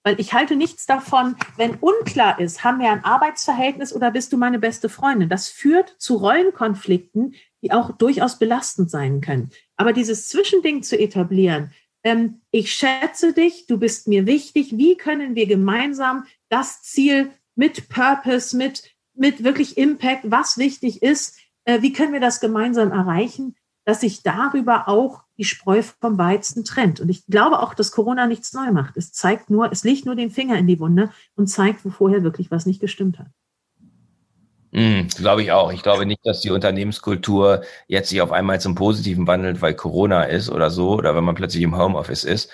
Weil ich halte nichts davon, wenn unklar ist, haben wir ein Arbeitsverhältnis oder bist du meine beste Freundin? Das führt zu Rollenkonflikten, die auch durchaus belastend sein können. Aber dieses Zwischending zu etablieren, ähm, ich schätze dich, du bist mir wichtig, wie können wir gemeinsam das Ziel mit Purpose, mit, mit wirklich Impact, was wichtig ist, äh, wie können wir das gemeinsam erreichen? Dass sich darüber auch die Spreu vom Weizen trennt. Und ich glaube auch, dass Corona nichts neu macht. Es zeigt nur, es legt nur den Finger in die Wunde und zeigt, wo vorher wirklich was nicht gestimmt hat. Mm, glaube ich auch. Ich glaube nicht, dass die Unternehmenskultur jetzt sich auf einmal zum Positiven wandelt, weil Corona ist oder so, oder wenn man plötzlich im Homeoffice ist,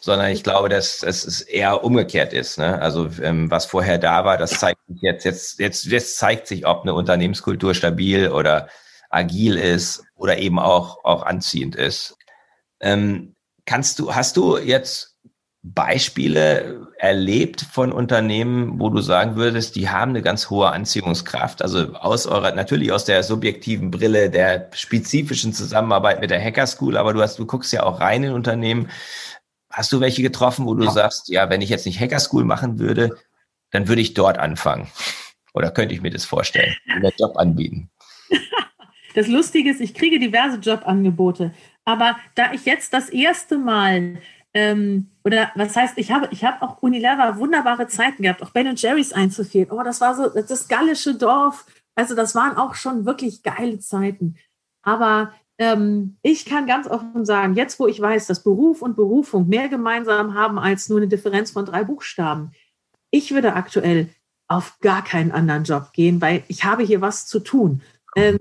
sondern ich glaube, dass, dass es eher umgekehrt ist. Ne? Also ähm, was vorher da war, das zeigt sich jetzt, jetzt, jetzt, jetzt zeigt sich, ob eine Unternehmenskultur stabil oder agil ist oder eben auch, auch anziehend ist. Ähm, kannst du, hast du jetzt Beispiele erlebt von Unternehmen, wo du sagen würdest, die haben eine ganz hohe Anziehungskraft? Also aus eurer, natürlich aus der subjektiven Brille der spezifischen Zusammenarbeit mit der Hacker School, aber du hast, du guckst ja auch rein in Unternehmen. Hast du welche getroffen, wo du ja. sagst, ja, wenn ich jetzt nicht Hacker School machen würde, dann würde ich dort anfangen? Oder könnte ich mir das vorstellen, einen Job anbieten? Das Lustige ist, ich kriege diverse Jobangebote. Aber da ich jetzt das erste Mal ähm, oder was heißt, ich habe, ich habe auch Unilever wunderbare Zeiten gehabt, auch Ben Jerry's einzuführen. Oh, das war so das gallische Dorf. Also das waren auch schon wirklich geile Zeiten. Aber ähm, ich kann ganz offen sagen, jetzt wo ich weiß, dass Beruf und Berufung mehr gemeinsam haben als nur eine Differenz von drei Buchstaben, ich würde aktuell auf gar keinen anderen Job gehen, weil ich habe hier was zu tun. Ähm,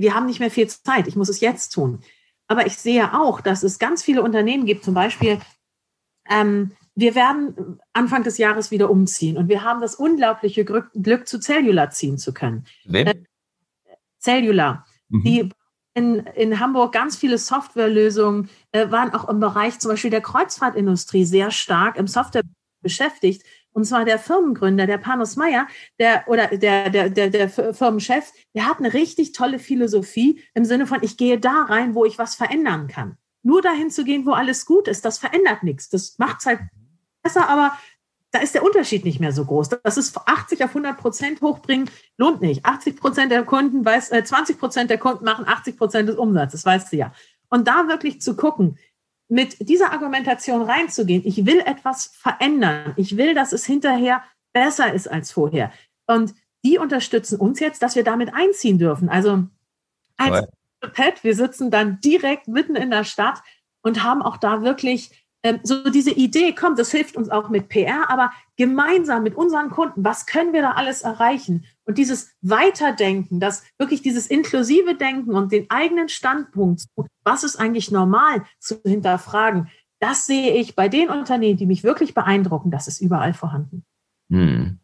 wir haben nicht mehr viel Zeit, ich muss es jetzt tun. Aber ich sehe auch, dass es ganz viele Unternehmen gibt, zum Beispiel, ähm, wir werden Anfang des Jahres wieder umziehen und wir haben das unglaubliche Glück, Glück zu Cellular ziehen zu können. Wem? Äh, Cellular. Mhm. Die in, in Hamburg ganz viele Softwarelösungen, äh, waren auch im Bereich zum Beispiel der Kreuzfahrtindustrie sehr stark im Software beschäftigt. Und zwar der Firmengründer, der Panos Meyer, der oder der, der, der, der Firmenchef, der hat eine richtig tolle Philosophie im Sinne von, ich gehe da rein, wo ich was verändern kann. Nur dahin zu gehen, wo alles gut ist, das verändert nichts. Das macht es halt besser, aber da ist der Unterschied nicht mehr so groß. Das ist 80 auf 100 Prozent hochbringen, lohnt nicht. 80 Prozent der Kunden weiß, äh, 20 Prozent der Kunden machen 80 Prozent des Umsatzes, weißt du ja. Und da wirklich zu gucken, mit dieser Argumentation reinzugehen, ich will etwas verändern, ich will, dass es hinterher besser ist als vorher. Und die unterstützen uns jetzt, dass wir damit einziehen dürfen. Also als Pet, wir sitzen dann direkt mitten in der Stadt und haben auch da wirklich so diese Idee, kommt, das hilft uns auch mit PR, aber gemeinsam mit unseren Kunden, was können wir da alles erreichen? Und dieses Weiterdenken, das wirklich dieses inklusive Denken und den eigenen Standpunkt, was ist eigentlich normal zu hinterfragen, das sehe ich bei den Unternehmen, die mich wirklich beeindrucken, das ist überall vorhanden. Hm.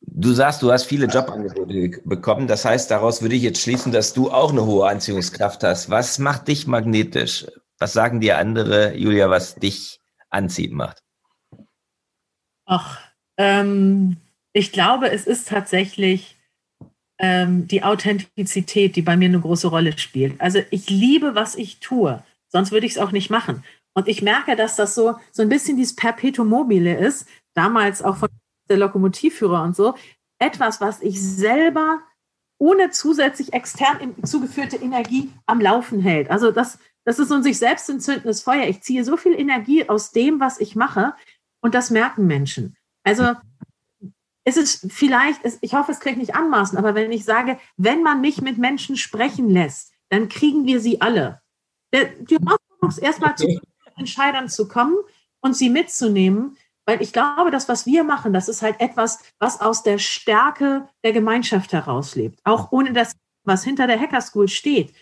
Du sagst, du hast viele Jobangebote bekommen. Das heißt, daraus würde ich jetzt schließen, dass du auch eine hohe Anziehungskraft hast. Was macht dich magnetisch? Was sagen dir andere, Julia, was dich anziehend macht? Ach, ähm, ich glaube, es ist tatsächlich ähm, die Authentizität, die bei mir eine große Rolle spielt. Also ich liebe, was ich tue, sonst würde ich es auch nicht machen. Und ich merke, dass das so, so ein bisschen dieses Perpetuum mobile ist, damals auch von der Lokomotivführer und so. Etwas, was ich selber ohne zusätzlich extern zugeführte Energie am Laufen hält. Also das, das ist so ein sich selbst entzündendes Feuer. Ich ziehe so viel Energie aus dem, was ich mache, und das merken Menschen. Also es ist vielleicht, ich hoffe, es kriegt nicht anmaßen, aber wenn ich sage, wenn man mich mit Menschen sprechen lässt, dann kriegen wir sie alle. Die Herausforderung ist erstmal zu Entscheidern zu kommen und sie mitzunehmen, weil ich glaube, das, was wir machen, das ist halt etwas, was aus der Stärke der Gemeinschaft herauslebt. Auch ohne das, was hinter der Hacker School steht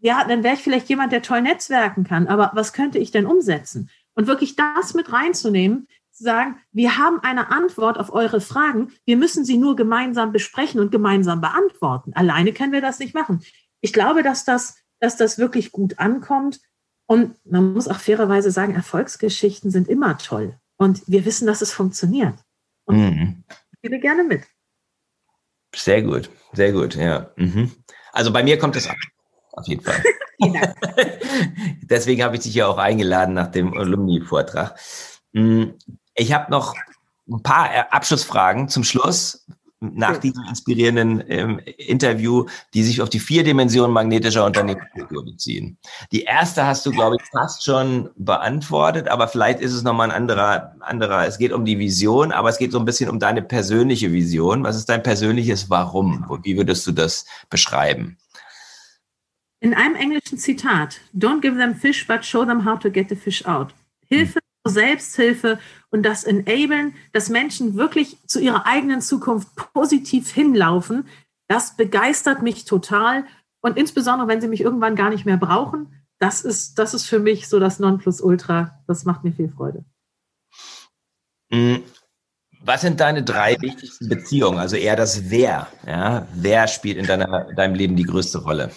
ja, dann wäre ich vielleicht jemand, der toll netzwerken kann, aber was könnte ich denn umsetzen? Und wirklich das mit reinzunehmen, zu sagen, wir haben eine Antwort auf eure Fragen, wir müssen sie nur gemeinsam besprechen und gemeinsam beantworten. Alleine können wir das nicht machen. Ich glaube, dass das, dass das wirklich gut ankommt. Und man muss auch fairerweise sagen, Erfolgsgeschichten sind immer toll. Und wir wissen, dass es funktioniert. Und mhm. ich gebe gerne mit. Sehr gut, sehr gut, ja. Mhm. Also bei mir kommt es an auf jeden Fall. Deswegen habe ich dich ja auch eingeladen nach dem Alumni-Vortrag. Hm, ich habe noch ein paar äh, Abschlussfragen zum Schluss nach diesem inspirierenden ähm, Interview, die sich auf die vier Dimensionen magnetischer Unternehmenskultur beziehen. Die erste hast du, glaube ich, fast schon beantwortet, aber vielleicht ist es nochmal ein anderer, anderer. Es geht um die Vision, aber es geht so ein bisschen um deine persönliche Vision. Was ist dein persönliches Warum? Wie würdest du das beschreiben? In einem englischen Zitat, don't give them fish, but show them how to get the fish out. Hilfe, Selbsthilfe und das Enablen, dass Menschen wirklich zu ihrer eigenen Zukunft positiv hinlaufen, das begeistert mich total. Und insbesondere, wenn sie mich irgendwann gar nicht mehr brauchen, das ist, das ist für mich so das Nonplusultra. Das macht mir viel Freude. Mhm. Was sind deine drei wichtigsten Beziehungen? Also eher das Wer. Ja? Wer spielt in deiner, deinem Leben die größte Rolle?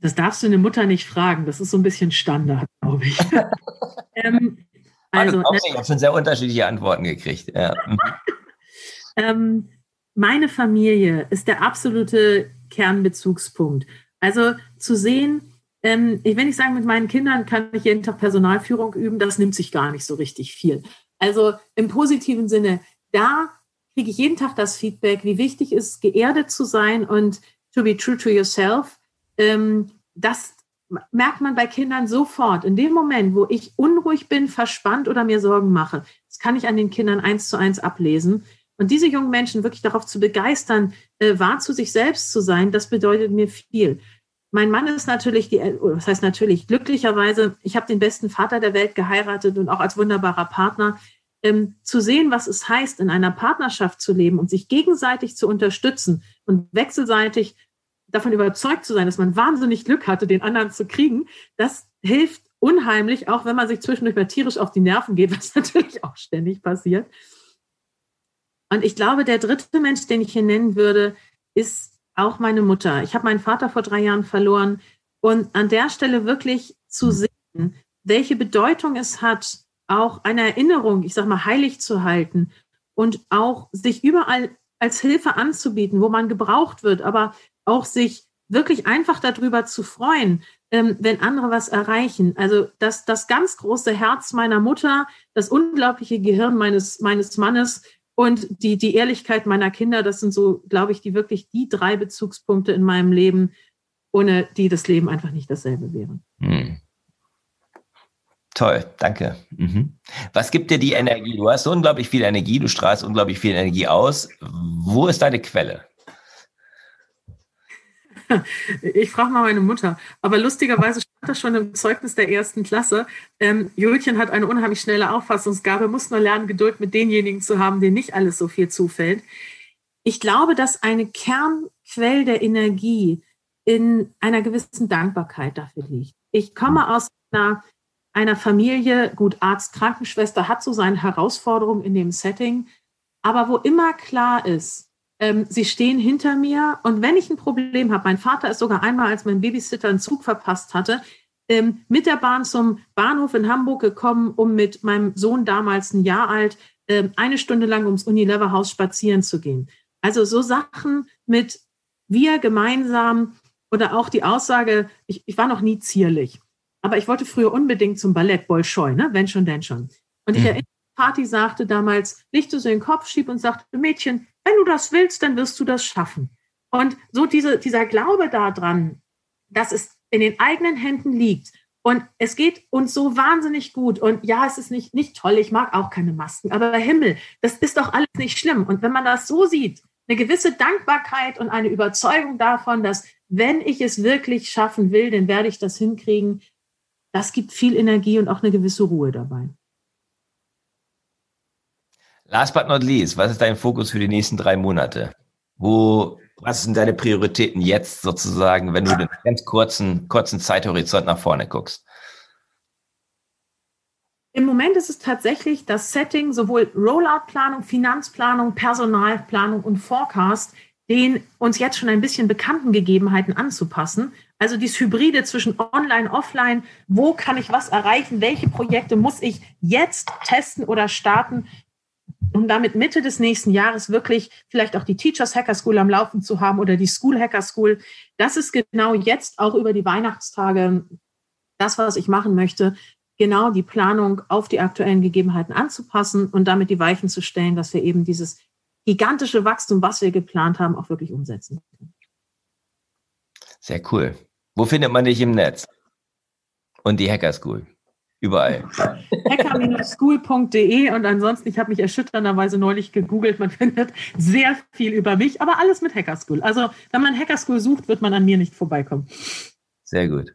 Das darfst du eine Mutter nicht fragen. Das ist so ein bisschen Standard, glaube ich. ähm, also, also ich habe schon sehr unterschiedliche Antworten gekriegt. Ja. Mhm. ähm, meine Familie ist der absolute Kernbezugspunkt. Also zu sehen, ähm, ich will nicht sagen, mit meinen Kindern kann ich jeden Tag Personalführung üben, das nimmt sich gar nicht so richtig viel. Also im positiven Sinne, da kriege ich jeden Tag das Feedback, wie wichtig es ist, geerdet zu sein und to be true to yourself. Ähm, das merkt man bei Kindern sofort. In dem Moment, wo ich unruhig bin, verspannt oder mir Sorgen mache, das kann ich an den Kindern eins zu eins ablesen. Und diese jungen Menschen wirklich darauf zu begeistern, äh, wahr zu sich selbst zu sein, das bedeutet mir viel. Mein Mann ist natürlich die, was heißt natürlich, glücklicherweise, ich habe den besten Vater der Welt geheiratet und auch als wunderbarer Partner. Ähm, zu sehen, was es heißt, in einer Partnerschaft zu leben und sich gegenseitig zu unterstützen und wechselseitig davon überzeugt zu sein, dass man wahnsinnig Glück hatte, den anderen zu kriegen, das hilft unheimlich, auch wenn man sich zwischendurch mal tierisch auf die Nerven geht, was natürlich auch ständig passiert. Und ich glaube, der dritte Mensch, den ich hier nennen würde, ist auch meine Mutter. Ich habe meinen Vater vor drei Jahren verloren. Und an der Stelle wirklich zu mhm. sehen, welche Bedeutung es hat, auch eine Erinnerung, ich sage mal, heilig zu halten und auch sich überall als Hilfe anzubieten, wo man gebraucht wird, aber auch sich wirklich einfach darüber zu freuen, ähm, wenn andere was erreichen. Also das, das ganz große Herz meiner Mutter, das unglaubliche Gehirn meines, meines Mannes und die, die Ehrlichkeit meiner Kinder, das sind so, glaube ich, die wirklich die drei Bezugspunkte in meinem Leben, ohne die das Leben einfach nicht dasselbe wäre. Hm. Toll, danke. Mhm. Was gibt dir die Energie? Du hast unglaublich viel Energie, du strahlst unglaublich viel Energie aus. Wo ist deine Quelle? Ich frage mal meine Mutter. Aber lustigerweise stand das schon im Zeugnis der ersten Klasse. Ähm, Julchen hat eine unheimlich schnelle Auffassungsgabe, muss nur lernen, Geduld mit denjenigen zu haben, denen nicht alles so viel zufällt. Ich glaube, dass eine Kernquelle der Energie in einer gewissen Dankbarkeit dafür liegt. Ich komme aus einer, einer Familie, gut, Arzt, Krankenschwester hat so seine Herausforderungen in dem Setting, aber wo immer klar ist, ähm, sie stehen hinter mir und wenn ich ein Problem habe, mein Vater ist sogar einmal, als mein Babysitter einen Zug verpasst hatte, ähm, mit der Bahn zum Bahnhof in Hamburg gekommen, um mit meinem Sohn damals ein Jahr alt ähm, eine Stunde lang ums Unilever-Haus spazieren zu gehen. Also so Sachen mit wir gemeinsam oder auch die Aussage, ich, ich war noch nie zierlich, aber ich wollte früher unbedingt zum Ballett Bolschoi, ne? wenn schon, denn schon. Und ich mhm. erinnere Party sagte damals, lichte so den Kopf, schieb und sagte, Mädchen, wenn du das willst, dann wirst du das schaffen. Und so diese, dieser Glaube daran, dass es in den eigenen Händen liegt und es geht uns so wahnsinnig gut. Und ja, es ist nicht, nicht toll, ich mag auch keine Masken, aber Himmel, das ist doch alles nicht schlimm. Und wenn man das so sieht, eine gewisse Dankbarkeit und eine Überzeugung davon, dass wenn ich es wirklich schaffen will, dann werde ich das hinkriegen, das gibt viel Energie und auch eine gewisse Ruhe dabei. Last but not least, was ist dein Fokus für die nächsten drei Monate? Wo, was sind deine Prioritäten jetzt sozusagen, wenn du den ganz kurzen, kurzen Zeithorizont nach vorne guckst? Im Moment ist es tatsächlich das Setting, sowohl Rollout-Planung, Finanzplanung, Personalplanung und Forecast, den uns jetzt schon ein bisschen bekannten Gegebenheiten anzupassen. Also dieses Hybride zwischen Online, Offline, wo kann ich was erreichen, welche Projekte muss ich jetzt testen oder starten, um damit Mitte des nächsten Jahres wirklich vielleicht auch die Teachers Hacker School am Laufen zu haben oder die School Hacker School. Das ist genau jetzt auch über die Weihnachtstage das, was ich machen möchte, genau die Planung auf die aktuellen Gegebenheiten anzupassen und damit die Weichen zu stellen, dass wir eben dieses gigantische Wachstum, was wir geplant haben, auch wirklich umsetzen können. Sehr cool. Wo findet man dich im Netz? Und die Hacker School? Überall. hacker-school.de und ansonsten, ich habe mich erschütternderweise neulich gegoogelt, man findet sehr viel über mich, aber alles mit Hacker School. Also wenn man Hacker School sucht, wird man an mir nicht vorbeikommen. Sehr gut.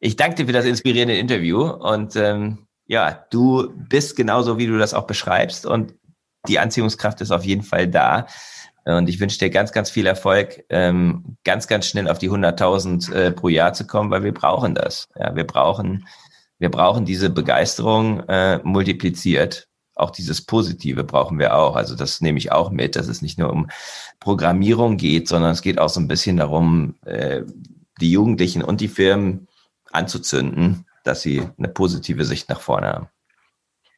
Ich danke dir für das inspirierende Interview und ähm, ja, du bist genauso, wie du das auch beschreibst und die Anziehungskraft ist auf jeden Fall da. Und ich wünsche dir ganz, ganz viel Erfolg, ähm, ganz, ganz schnell auf die 100.000 äh, pro Jahr zu kommen, weil wir brauchen das. Ja, wir brauchen, wir brauchen diese Begeisterung äh, multipliziert. Auch dieses Positive brauchen wir auch. Also das nehme ich auch mit, dass es nicht nur um Programmierung geht, sondern es geht auch so ein bisschen darum, äh, die Jugendlichen und die Firmen anzuzünden, dass sie eine positive Sicht nach vorne haben.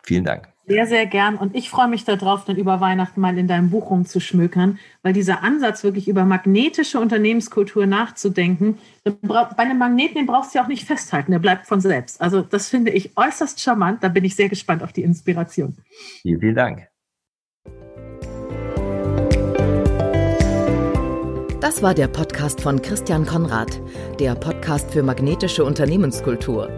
Vielen Dank. Sehr, sehr gern. Und ich freue mich darauf, dann über Weihnachten mal in deinem Buch rumzuschmökern, weil dieser Ansatz, wirklich über magnetische Unternehmenskultur nachzudenken, bei einem Magneten, den brauchst du ja auch nicht festhalten, der bleibt von selbst. Also das finde ich äußerst charmant. Da bin ich sehr gespannt auf die Inspiration. Vielen, vielen Dank. Das war der Podcast von Christian Konrad, der Podcast für magnetische Unternehmenskultur.